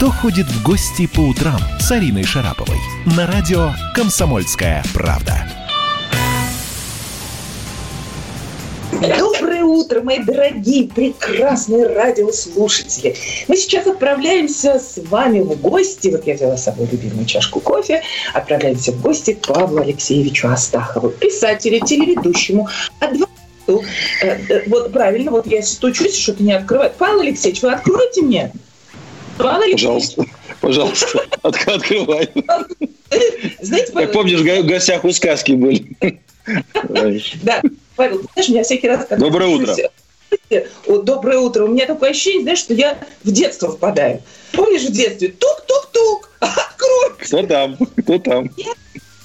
«Кто ходит в гости по утрам» с Ариной Шараповой на радио «Комсомольская правда». Доброе утро, мои дорогие, прекрасные радиослушатели. Мы сейчас отправляемся с вами в гости. Вот я взяла с собой любимую чашку кофе. Отправляемся в гости к Павлу Алексеевичу Астахову, писателю, телеведущему, адвокату. Э, э, вот правильно, вот я стучусь, что-то не открывает. Павел Алексеевич, вы откроете мне? Алексеевич. Пожалуйста, пожалуйста, открывай. Знаете, Как помнишь, в гостях у сказки были. Да, Павел, знаешь, меня всякий раз... Доброе утро. Доброе утро. У меня такое ощущение, знаешь, что я в детство впадаю. Помнишь в детстве? Тук-тук-тук, открой. Кто там? Кто там?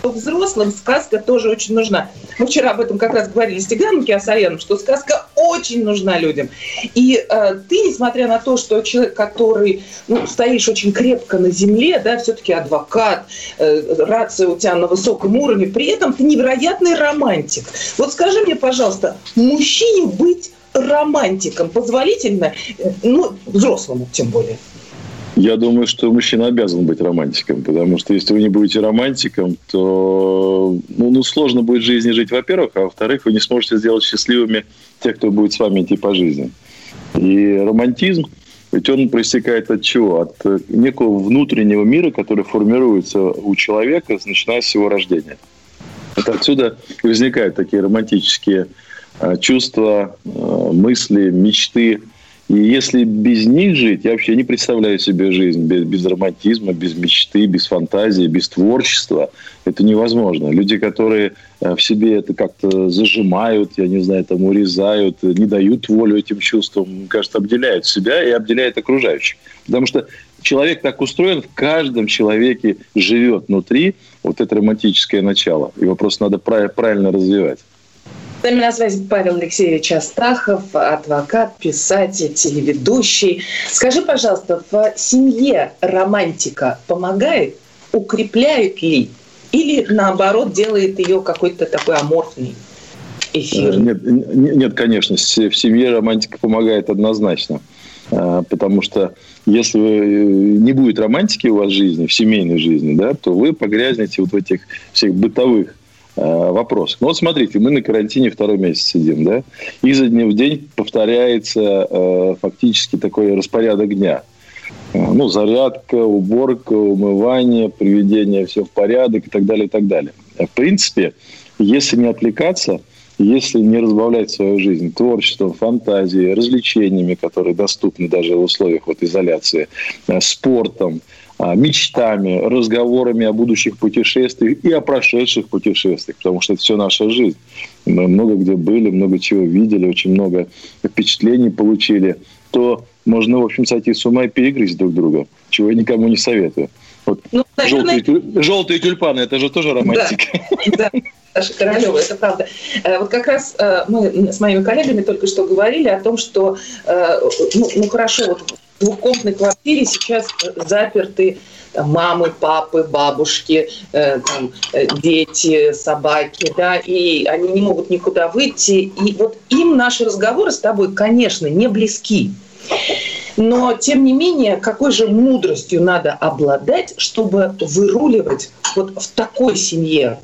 Взрослым сказка тоже очень нужна. Мы вчера об этом как раз говорили с Тиграном Киасаяном, что сказка очень нужна людям. И э, ты, несмотря на то, что человек, который ну, стоишь очень крепко на земле, да, все-таки адвокат, э, рация у тебя на высоком уровне, при этом ты невероятный романтик. Вот скажи мне, пожалуйста, мужчине быть романтиком позволительно, э, ну, взрослому тем более? Я думаю, что мужчина обязан быть романтиком, потому что если вы не будете романтиком, то ну, ну, сложно будет в жизни жить, во-первых, а во-вторых, вы не сможете сделать счастливыми тех, кто будет с вами идти по жизни. И романтизм, ведь он проистекает от чего? От э, некого внутреннего мира, который формируется у человека, начиная с его рождения. Вот отсюда возникают такие романтические э, чувства, э, мысли, мечты – и если без них жить, я вообще не представляю себе жизнь без, без романтизма, без мечты, без фантазии, без творчества. Это невозможно. Люди, которые э, в себе это как-то зажимают, я не знаю, там урезают, не дают волю этим чувствам, мне кажется, обделяют себя и обделяют окружающих. Потому что человек так устроен, в каждом человеке живет внутри вот это романтическое начало. Его просто надо правильно развивать. С нами на связи Павел Алексеевич Астахов, адвокат, писатель, телеведущий. Скажи, пожалуйста, в семье романтика помогает, укрепляет ли? Или, наоборот, делает ее какой-то такой аморфный? Эфир. Нет, нет, конечно, в семье романтика помогает однозначно. А, потому что если не будет романтики у вас в жизни, в семейной жизни, да, то вы погрязнете вот в этих всех бытовых Э, вопрос. Ну вот смотрите, мы на карантине второй месяц сидим, да, и за день в день повторяется э, фактически такой распорядок дня. Э, ну, зарядка, уборка, умывание, приведение все в порядок и так далее, и так далее. В принципе, если не отвлекаться, если не разбавлять свою жизнь творчеством, фантазией, развлечениями, которые доступны даже в условиях вот изоляции, э, спортом, а, мечтами, разговорами о будущих путешествиях и о прошедших путешествиях, потому что это все наша жизнь. Мы много где были, много чего видели, очень много впечатлений получили, то можно, в общем, сойти с ума и перегрызть друг друга, чего я никому не советую. Вот ну, наверное... желтые, желтые тюльпаны, это же тоже романтика. Да, да. Саша Королева, это правда. Э, вот как раз э, мы с моими коллегами только что говорили о том, что, э, ну, ну хорошо, вот двухкомнатной квартире сейчас заперты там, мамы, папы, бабушки, э, там, дети, собаки, да, и они не могут никуда выйти. И вот им наши разговоры с тобой, конечно, не близки. Но, тем не менее, какой же мудростью надо обладать, чтобы выруливать вот в такой семье,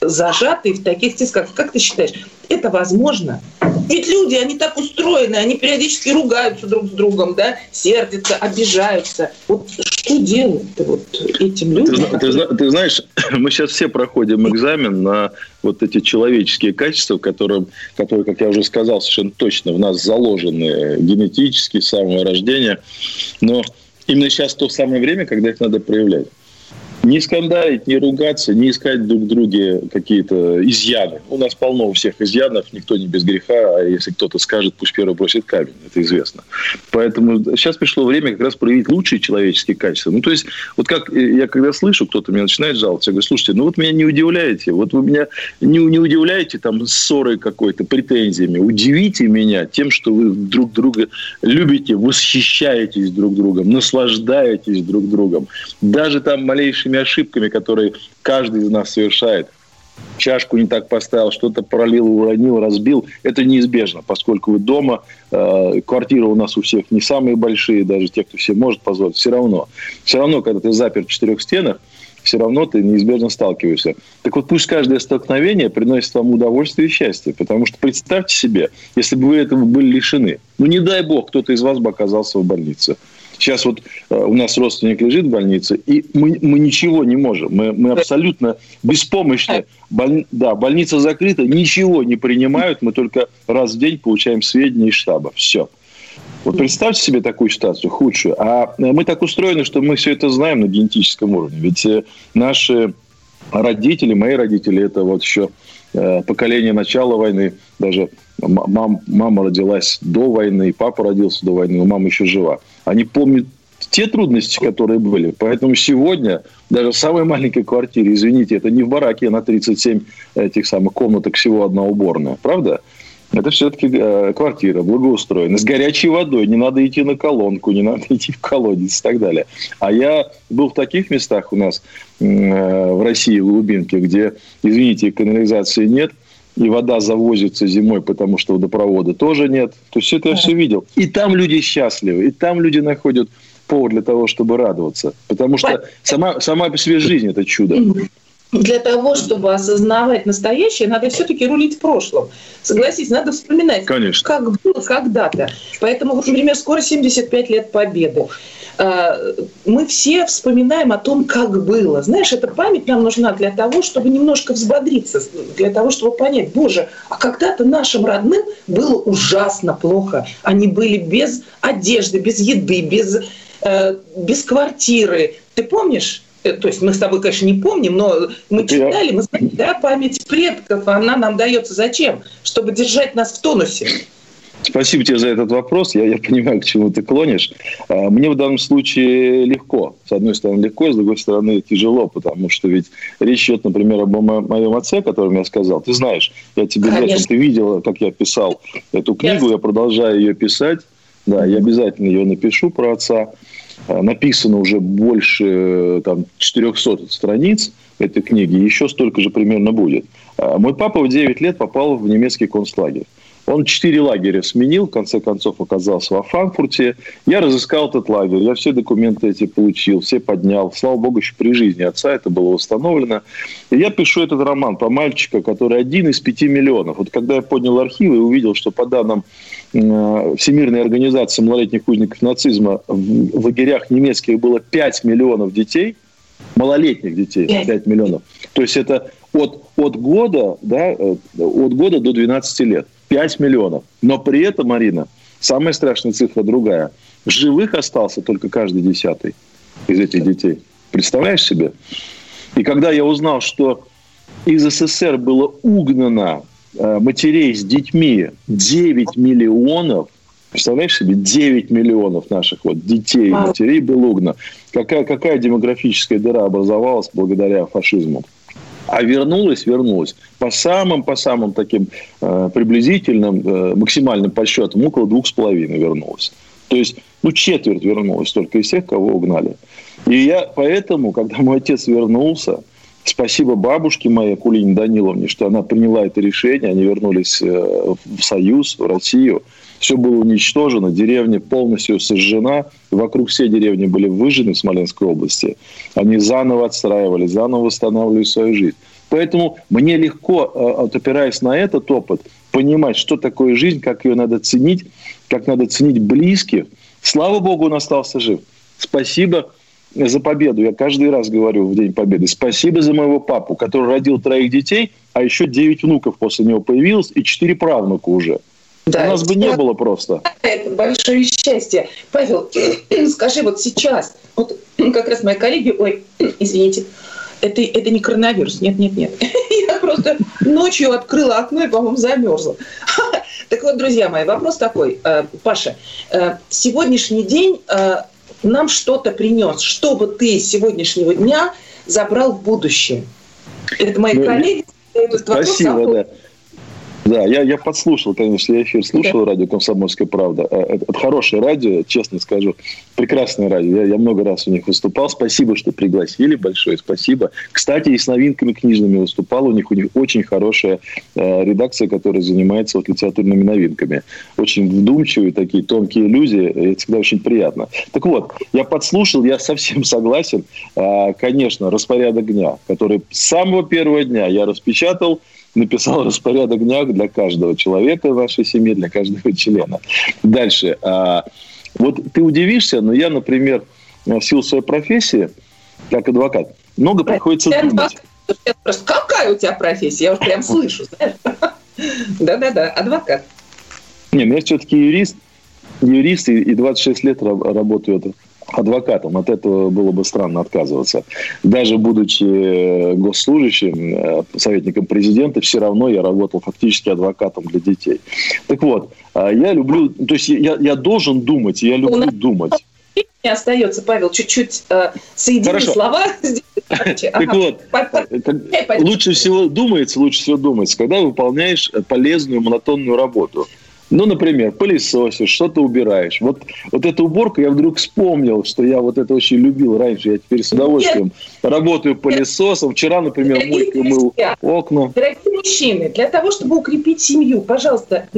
зажатый в таких тисках. Как ты считаешь, это возможно? Ведь люди, они так устроены, они периодически ругаются друг с другом, да, сердятся, обижаются. Вот что делать-то вот этим людям? Ты, ты, ты знаешь, мы сейчас все проходим экзамен на вот эти человеческие качества, которые, которые, как я уже сказал, совершенно точно в нас заложены генетически с самого рождения. Но именно сейчас то самое время, когда их надо проявлять. Не скандалить, не ругаться, не искать друг в друге какие-то изъяны. У нас полно у всех изъянов, никто не без греха, а если кто-то скажет, пусть первый бросит камень, это известно. Поэтому сейчас пришло время как раз проявить лучшие человеческие качества. Ну, то есть, вот как я когда слышу, кто-то меня начинает жаловаться, я говорю, слушайте, ну вот меня не удивляете, вот вы меня не, не удивляете там ссорой какой-то, претензиями, удивите меня тем, что вы друг друга любите, восхищаетесь друг другом, наслаждаетесь друг другом. Даже там малейшими ошибками, которые каждый из нас совершает. чашку не так поставил, что-то пролил, уронил, разбил, это неизбежно, поскольку вы дома, э, квартиры у нас у всех не самые большие, даже те, кто все может позволить, все равно. Все равно, когда ты запер в четырех стенах, все равно ты неизбежно сталкиваешься. Так вот, пусть каждое столкновение приносит вам удовольствие и счастье. Потому что представьте себе, если бы вы этого были лишены, ну не дай бог, кто-то из вас бы оказался в больнице. Сейчас вот э, у нас родственник лежит в больнице, и мы, мы ничего не можем. Мы, мы абсолютно беспомощны. Боль, да, больница закрыта, ничего не принимают. Мы только раз в день получаем сведения из штаба. Все. Вот представьте себе такую ситуацию, худшую. А э, мы так устроены, что мы все это знаем на генетическом уровне. Ведь э, наши родители, мои родители, это вот еще э, поколение начала войны. Даже мам, мама родилась до войны, папа родился до войны, но мама еще жива. Они помнят те трудности, которые были. Поэтому сегодня даже в самой маленькой квартире, извините, это не в бараке на 37 этих самых комнаток всего одна уборная. Правда? Это все-таки э, квартира благоустроена, с горячей водой, не надо идти на колонку, не надо идти в колодец и так далее. А я был в таких местах у нас э, в России, в глубинке, где, извините, канализации нет, и вода завозится зимой, потому что водопровода тоже нет. То есть это я все видел. И там люди счастливы, и там люди находят повод для того, чтобы радоваться. Потому что сама, сама по себе жизнь – это чудо для того, чтобы осознавать настоящее, надо все-таки рулить прошлым. Согласись, надо вспоминать, Конечно. как было когда-то. Поэтому, вот, например, скоро 75 лет Победы. А, мы все вспоминаем о том, как было. Знаешь, эта память нам нужна для того, чтобы немножко взбодриться, для того, чтобы понять, боже, а когда-то нашим родным было ужасно плохо. Они были без одежды, без еды, без, э, без квартиры. Ты помнишь? Э, то есть мы с тобой, конечно, не помним, но мы читали, мы знаем, да, память предков, она нам дается зачем? Чтобы держать нас в тонусе. Спасибо тебе за этот вопрос. Я, я понимаю, к чему ты клонишь. А, мне в данном случае легко. С одной стороны легко, с другой стороны тяжело, потому что ведь речь идет, например, об моем отце, о котором я сказал. Ты знаешь, я тебе говорю, ты видела, как я писал эту книгу, я продолжаю ее писать. Да, я обязательно ее напишу про отца. А, написано уже больше э, там, 400 страниц этой книги, еще столько же примерно будет. А, мой папа в 9 лет попал в немецкий концлагерь. Он четыре лагеря сменил, в конце концов оказался во Франкфурте. Я разыскал этот лагерь, я все документы эти получил, все поднял. Слава богу, еще при жизни отца это было установлено. И я пишу этот роман про мальчика, который один из пяти миллионов. Вот когда я поднял архивы и увидел, что по данным Э, Всемирной организации малолетних узников нацизма в лагерях немецких было 5 миллионов детей, малолетних детей, 5 миллионов. То есть это от, от, года, да, э, от года до 12 лет. 5 миллионов. Но при этом, Марина, самая страшная цифра другая. Живых остался только каждый десятый из этих детей. Представляешь себе? И когда я узнал, что из СССР было угнано Э, матерей с детьми 9 миллионов, представляешь себе, 9 миллионов наших вот детей и матерей было угнано. Какая, какая демографическая дыра образовалась благодаря фашизму? А вернулась, вернулась по самым, по самым таким э, приблизительным, э, максимальным подсчетам, около двух с половиной вернулась. То есть, ну, четверть вернулась только из тех, кого угнали. И я поэтому, когда мой отец вернулся, Спасибо бабушке моей, Кулине Даниловне, что она приняла это решение. Они вернулись э, в Союз, в Россию. Все было уничтожено, деревня полностью сожжена. Вокруг все деревни были выжжены в Смоленской области. Они заново отстраивали, заново восстанавливали свою жизнь. Поэтому мне легко, э, опираясь на этот опыт, понимать, что такое жизнь, как ее надо ценить, как надо ценить близких. Слава Богу, он остался жив. Спасибо за победу. Я каждый раз говорю в День Победы. Спасибо за моего папу, который родил троих детей, а еще девять внуков после него появилось и четыре правнука уже. Да, У нас бы не было просто. Это большое счастье. Павел, скажи, вот сейчас, вот как раз мои коллеги, ой, извините, это, это не коронавирус, нет, нет, нет. Я просто ночью открыла окно и, по-моему, замерзла. Так вот, друзья мои, вопрос такой, э, Паша, э, сегодняшний день э, нам что-то принес, что бы ты с сегодняшнего дня забрал в будущее. Это мои ну, коллеги. Спасибо, да. Да, я, я подслушал, конечно, я эфир слушал, да. радио «Комсомольская правда». Э, это, это хорошее радио, честно скажу. Прекрасное радио. Я, я много раз у них выступал. Спасибо, что пригласили. Большое спасибо. Кстати, и с новинками книжными выступал. У них у них очень хорошая э, редакция, которая занимается вот литературными новинками. Очень вдумчивые такие тонкие иллюзии. Это всегда очень приятно. Так вот, я подслушал, я совсем согласен. Э, конечно, распорядок дня, который с самого первого дня я распечатал – написал распорядок дня для каждого человека в вашей семье, для каждого члена. Дальше. А, вот ты удивишься, но я, например, в силу своей профессии, как адвокат, много приходится думать. Какая у тебя профессия? Я уже прям слышу, Да-да-да, адвокат. Не, ну я все-таки юрист, юрист и 26 лет работаю адвокатом. От этого было бы странно отказываться. Даже будучи э, госслужащим, э, советником президента, все равно я работал фактически адвокатом для детей. Так вот, э, я люблю, то есть я, я должен думать, я люблю думать. Не остается, Павел, чуть-чуть э, соедини Хорошо. слова. Так вот, лучше всего думается, лучше всего думается, когда выполняешь полезную монотонную работу. Ну, например, пылесосишь, что-то убираешь. Вот, вот эта уборка, я вдруг вспомнил, что я вот это очень любил раньше. Я теперь с удовольствием Нет. работаю пылесосом. Вчера, например, Дорогие мойкой мыл окна. Дорогие мужчины, для того, чтобы укрепить семью, пожалуйста,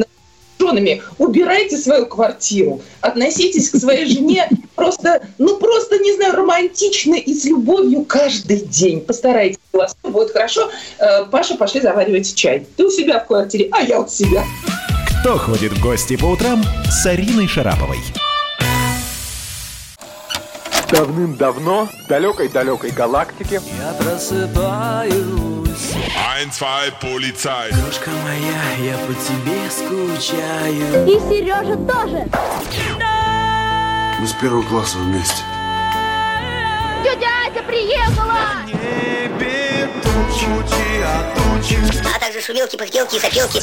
женами, убирайте свою квартиру, относитесь к своей жене просто, ну просто, не знаю, романтично и с любовью каждый день. Постарайтесь, у вас будет хорошо. Э, Паша, пошли заваривать чай. Ты у себя в квартире, а я у себя. Кто ходит в гости по утрам? с Ариной Шараповой? Давным-давно в далекой-далекой галактике Я просыпаюсь. Ein, zwei, полицай Крошка моя, я по тебе скучаю. И Сережа тоже. Мы с первого класса вместе. Тетя Ася приехала! Небе тучи, а тучи. А также шумелки, пыхтелки и сопелки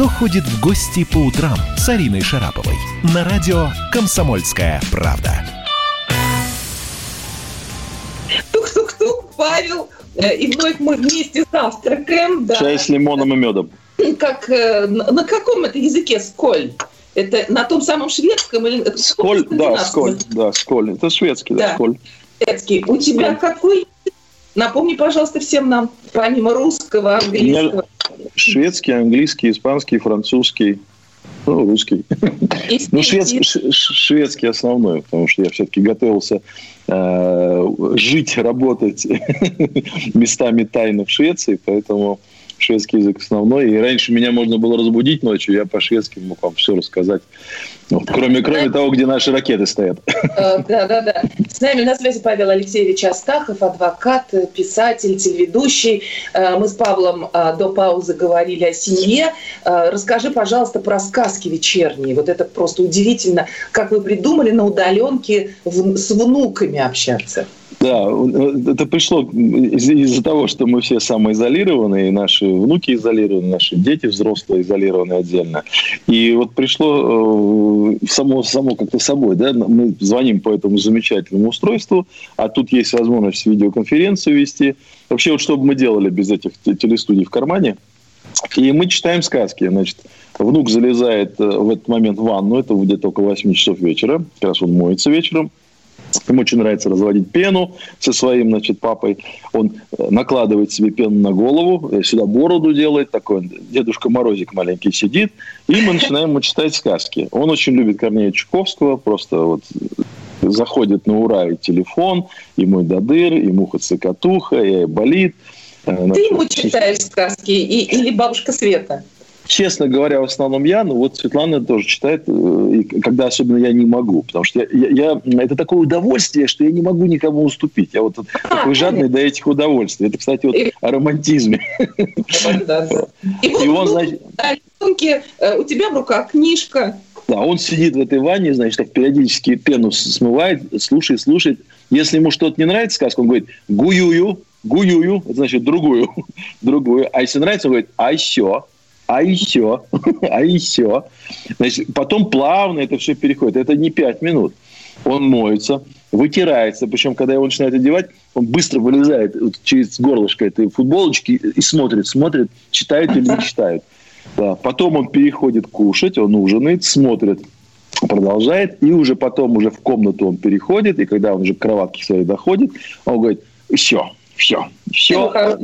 Кто ходит в гости по утрам с Ариной Шараповой? На радио «Комсомольская правда». Тук-тук-тук, Павел. Э, и вновь мы вместе завтракаем. Да. Чай с лимоном и медом. Как, э, на каком это языке сколь? Это на том самом шведском или сколь? Да, сколь, да, сколь. Это шведский, да, да сколь. Шведский. У тебя сколь. какой? Напомни, пожалуйста, всем нам, помимо русского, английского. Шведский, английский, испанский, французский, ну, русский. Ну, шведский, шведский основной, потому что я все-таки готовился э, жить, работать местами тайно в Швеции, поэтому шведский язык основной. И раньше меня можно было разбудить ночью, я по-шведски мог вам все рассказать. Вот, кроме, кроме того, где наши ракеты стоят. Э, да, да, да. С нами на связи Павел Алексеевич Астахов, адвокат, писатель, телеведущий. Э, мы с Павлом э, до паузы говорили о семье. Расскажи, пожалуйста, про сказки вечерние. Вот это просто удивительно, как вы придумали на удаленке с внуками общаться. Да, это пришло из-за того, что мы все самоизолированы, наши внуки изолированы, наши дети взрослые изолированы отдельно. И вот пришло само, само как-то собой, да, мы звоним по этому замечательному устройству, а тут есть возможность видеоконференцию вести. Вообще, вот что бы мы делали без этих телестудий в кармане? И мы читаем сказки. Значит, внук залезает э, в этот момент в ванну, это где-то около 8 часов вечера, как раз он моется вечером, Ему очень нравится разводить пену со своим, значит, папой. Он э, накладывает себе пену на голову, э, сюда бороду делает, такой Дедушка Морозик маленький сидит, и мы начинаем ему читать сказки. Он очень любит Корнея Чуковского, просто вот заходит на ура и телефон, и мой додыр, и муха-цикатуха, и болит. Ты ему читаешь сказки и, или бабушка Света? Честно говоря, в основном я, но вот Светлана тоже читает, э, и когда особенно я не могу, потому что я, я, я, это такое удовольствие, что я не могу никому уступить. Я вот такой жадный до этих удовольствий. Это, кстати, вот о романтизме. И он, значит... Э, у тебя в руках книжка. Да, он сидит в этой ванне, значит, так периодически пену смывает, слушает, слушает. Если ему что-то не нравится, сказка, он говорит «гуюю», «гуюю», это значит другую, другую. А если нравится, он говорит «а еще», а еще, а еще. Значит, потом плавно это все переходит. Это не пять минут. Он моется, вытирается. Причем, когда его начинают одевать, он быстро вылезает через горлышко этой футболочки и смотрит, смотрит, читает или не читает. Да. Потом он переходит кушать, он ужинает, смотрит, продолжает, и уже потом уже в комнату он переходит, и когда он уже к кроватке своей доходит, он говорит, все, все, все,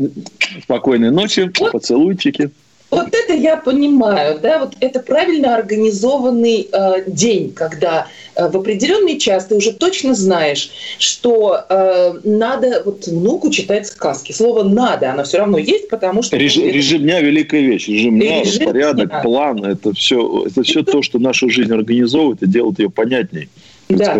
спокойной ночи, поцелуйчики. Вот это я понимаю, да, вот это правильно организованный э, день, когда э, в определенный час ты уже точно знаешь, что э, надо вот внуку читать сказки. Слово «надо», оно все равно есть, потому что... Режим, это... режим дня – великая вещь. Режим дня, режим порядок, дня. план – это все, это все то, что нашу жизнь организовывает и делает ее понятней. Да,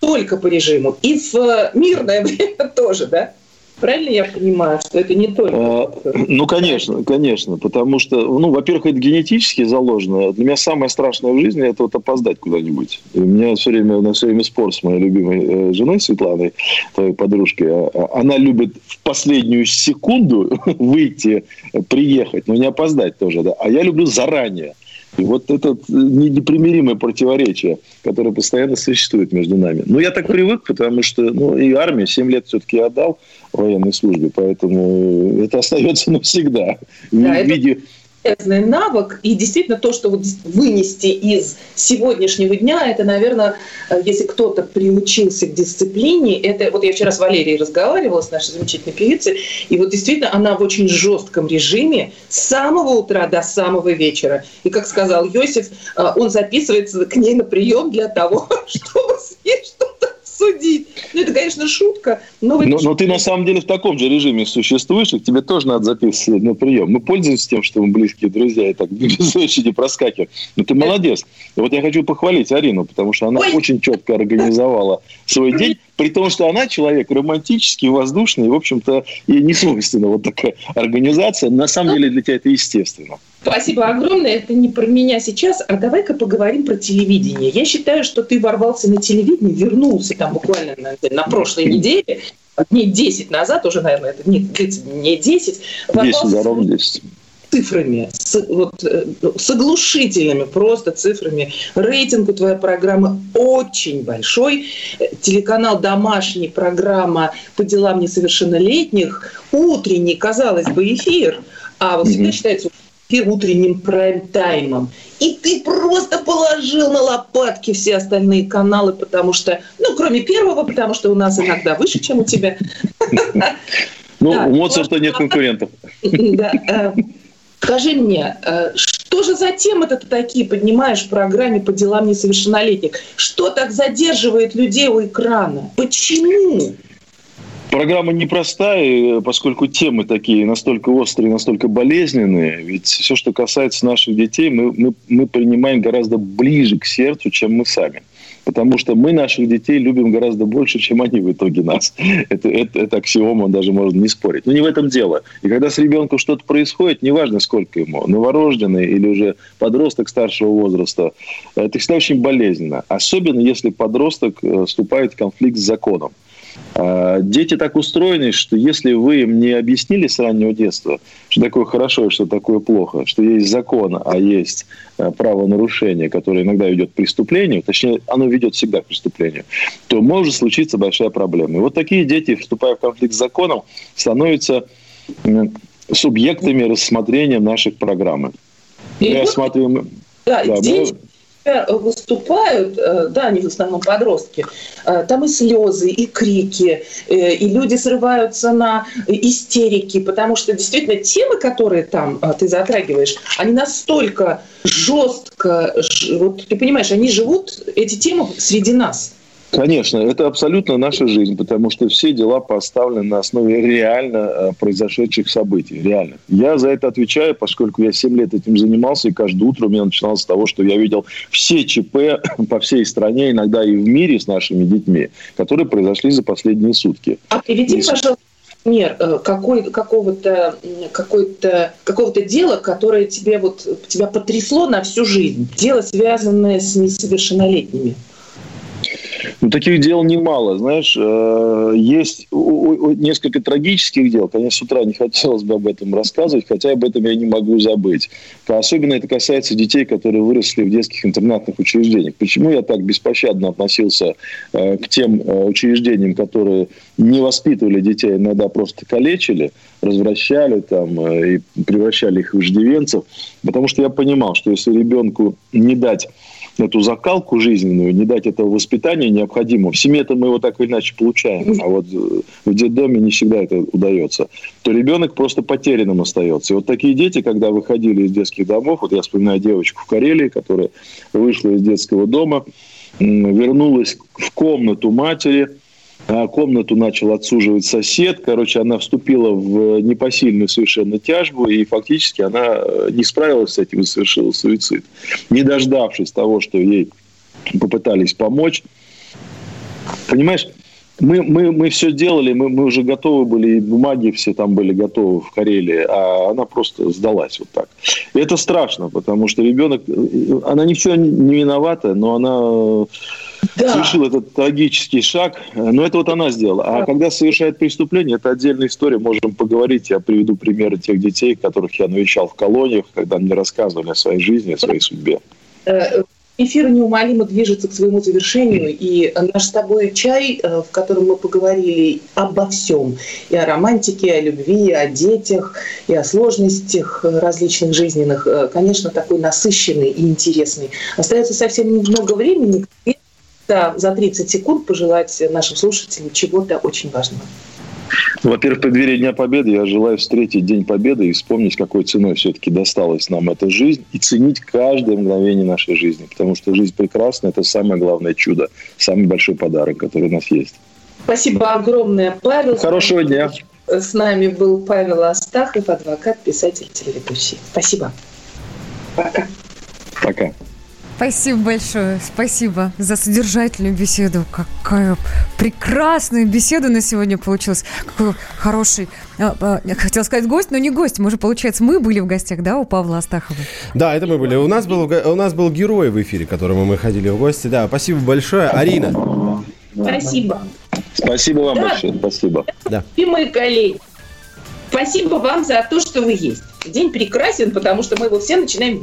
только по режиму. И в э, мирное время тоже, да? Правильно я понимаю, что это не только... А, ну, конечно, конечно, потому что, ну, во-первых, это генетически заложено. Для меня самое страшное в жизни – это вот опоздать куда-нибудь. И у меня все время, у нас все время спор с моей любимой э, женой Светланой, твоей подружкой. А, а, она любит в последнюю секунду выйти, приехать, но не опоздать тоже, да. А я люблю заранее. И вот это непримиримое противоречие, которое постоянно существует между нами. Ну, я так привык, потому что ну, и армия 7 лет все-таки отдал военной службе, поэтому это остается навсегда. Да, в виде... полезный навык. И действительно то, что вот вынести из сегодняшнего дня, это, наверное, э, если кто-то приучился к дисциплине, это вот я вчера с Валерией разговаривала, с нашей замечательной певицей, и вот действительно она в очень жестком режиме с самого утра до самого вечера. И как сказал Йосиф, э, он записывается к ней на прием для того, чтобы с ней что-то судить. Ну, это, конечно, шутка. Но, но, но ты на самом деле в таком же режиме существуешь, и тебе тоже надо записывать на прием. Мы пользуемся тем, что мы близкие друзья, и так без очереди проскакиваем. Но ты молодец. И вот я хочу похвалить Арину, потому что она Ой. очень четко организовала свой день, при том, что она человек романтический, воздушный, и, в общем-то, ей не свойственна вот такая организация. На самом деле для тебя это естественно. Спасибо огромное. Это не про меня сейчас, а давай-ка поговорим про телевидение. Я считаю, что ты ворвался на телевидение, вернулся там буквально на, на прошлой неделе, дней 10 назад, уже, наверное, это не 30, не 10. 10, да, ровно 10 цифрами, с, вот, э, с оглушительными просто цифрами. Рейтинг у твоей программы очень большой. Телеканал «Домашний», программа «По делам несовершеннолетних», утренний, казалось бы, эфир, а вот всегда считается утренним прайм-таймом. И ты просто положил на лопатки все остальные каналы, потому что, ну, кроме первого, потому что у нас иногда выше, чем у тебя. Ну, у Моцарта нет конкурентов. Да. Э, скажи мне, э, что же за темы ты такие поднимаешь в программе по делам несовершеннолетних? Что так задерживает людей у экрана? Почему? Программа непростая, поскольку темы такие настолько острые, настолько болезненные. Ведь все, что касается наших детей, мы, мы, мы принимаем гораздо ближе к сердцу, чем мы сами. Потому что мы наших детей любим гораздо больше, чем они в итоге нас. Это, это, это аксиома, даже можно не спорить. Но не в этом дело. И когда с ребенком что-то происходит, неважно, сколько ему, новорожденный или уже подросток старшего возраста, это всегда очень болезненно. Особенно, если подросток э, вступает в конфликт с законом. А, дети так устроены, что если вы им не объяснили с раннего детства, что такое хорошо и что такое плохо, что есть закон, а есть э, правонарушение, которое иногда ведет к преступлению, точнее, оно ведет всегда к преступлению, то может случиться большая проблема. И вот такие дети, вступая в конфликт с законом, становятся субъектами рассмотрения наших программ. Мы рассматриваем... Да, да, здесь... мы выступают, э, да, они в основном подростки, э, там и слезы, и крики, э, и люди срываются на истерики, потому что действительно темы, которые там ты затрагиваешь, они настолько жестко, вот ты понимаешь, они живут, эти темы среди нас. Конечно, это абсолютно наша жизнь, потому что все дела поставлены на основе реально э, произошедших событий, реально. Я за это отвечаю, поскольку я 7 лет этим занимался, и каждое утро у меня начиналось с того, что я видел все ЧП по всей стране, иногда и в мире с нашими детьми, которые произошли за последние сутки. А приведи, пожалуйста, пример э, какой, какого-то, какой-то, какого-то дела, которое тебе вот, тебя потрясло на всю жизнь. Дело, связанное с несовершеннолетними. Ну, таких дел немало, знаешь. Э, есть несколько трагических дел. Конечно, с утра не хотелось бы об этом рассказывать, хотя об этом я не могу забыть. Особенно это касается детей, которые выросли в детских интернатных учреждениях. Почему я так беспощадно относился э, к тем э, учреждениям, которые не воспитывали детей, иногда просто калечили, развращали там, и превращали их в иждивенцев? Потому что я понимал, что если ребенку не дать эту закалку жизненную, не дать этого воспитания необходимого. В семье-то мы его так или иначе получаем, а вот э, в детдоме не всегда это удается. То ребенок просто потерянным остается. И вот такие дети, когда выходили из детских домов, вот я вспоминаю девочку в Карелии, которая вышла из детского дома, вернулась в комнату матери – комнату начал отсуживать сосед. Короче, она вступила в непосильную совершенно тяжбу, и фактически она э, не справилась с этим и совершила суицид. Не дождавшись того, что ей попытались помочь. Понимаешь, мы, мы, мы все делали, мы, мы уже готовы были, и бумаги все там были готовы в Карелии, а она просто сдалась вот так. И это страшно, потому что ребенок, э, она ничего не виновата, но она да. совершил этот трагический шаг. Но это вот она сделала. А да. когда совершает преступление, это отдельная история. Можем поговорить. Я приведу примеры тех детей, которых я навещал в колониях, когда мне рассказывали о своей жизни, о своей судьбе. Э, эфир неумолимо движется к своему завершению, и наш с тобой чай, э, в котором мы поговорили обо всем, и о романтике, и о любви, и о детях, и о сложностях различных жизненных, э, конечно, такой насыщенный и интересный. Остается совсем немного времени, да, за 30 секунд пожелать нашим слушателям чего-то очень важного. Во-первых, в преддверии Дня Победы я желаю встретить День Победы и вспомнить, какой ценой все-таки досталась нам эта жизнь, и ценить каждое мгновение нашей жизни. Потому что жизнь прекрасна – это самое главное чудо, самый большой подарок, который у нас есть. Спасибо огромное, Павел. Хорошего дня. С нами был Павел Астахов, адвокат, писатель, телеведущий. Спасибо. Пока. Пока. Спасибо большое. Спасибо за содержательную беседу. Какая прекрасная беседа на сегодня получилась. Какой хороший, а, а, я хотела сказать гость, но не гость. Мы же, получается, мы были в гостях, да, у Павла Астахова? Да, это мы были. У нас был, у нас был герой в эфире, к которому мы ходили в гости. Да, спасибо большое. Арина. Спасибо. Спасибо вам да. большое. Спасибо. Да. Любимые коллеги, спасибо вам за то, что вы есть. День прекрасен, потому что мы его все начинаем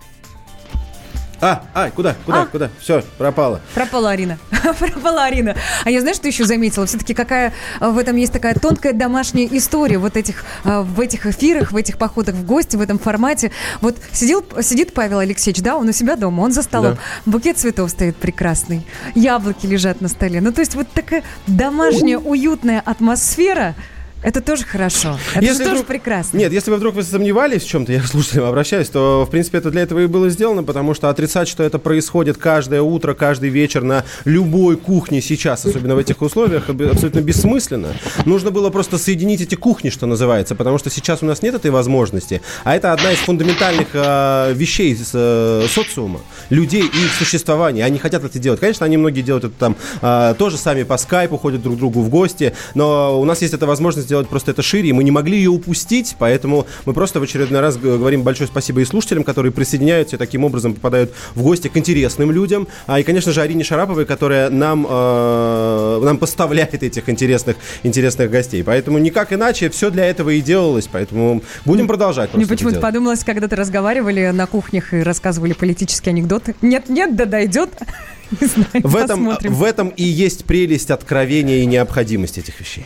а, а, куда, куда, а? куда? Все, пропала. Пропала Арина. пропала Арина. А я знаешь, что еще заметила? Все-таки какая а, в этом есть такая тонкая домашняя история вот этих, а, в этих эфирах, в этих походах в гости, в этом формате. Вот сидел, сидит Павел Алексеевич, да, он у себя дома, он за столом. Да. Букет цветов стоит прекрасный. Яблоки лежат на столе. Ну, то есть вот такая домашняя, уютная атмосфера – это тоже хорошо. Это если тоже вдруг... прекрасно. Нет, если вы вдруг вы сомневались в чем-то, я к слушателям обращаюсь, то, в принципе, это для этого и было сделано, потому что отрицать, что это происходит каждое утро, каждый вечер на любой кухне сейчас, особенно в этих условиях, абсолютно бессмысленно. Нужно было просто соединить эти кухни, что называется, потому что сейчас у нас нет этой возможности. А это одна из фундаментальных э, вещей э, социума, людей и их существования. Они хотят это делать. Конечно, они многие делают это там э, тоже сами по скайпу, ходят друг к другу в гости, но у нас есть эта возможность сделать просто это шире, и мы не могли ее упустить, поэтому мы просто в очередной раз говорим большое спасибо и слушателям, которые присоединяются и таким образом попадают в гости к интересным людям, а и, конечно же, Арине Шараповой, которая нам, э, нам поставляет этих интересных, интересных гостей. Поэтому никак иначе все для этого и делалось, поэтому будем продолжать. Мне почему-то подумалось, когда ты разговаривали на кухнях и рассказывали политические анекдоты. Нет-нет, да дойдет. Знаю, в, этом, в этом и есть прелесть откровения и необходимость этих вещей.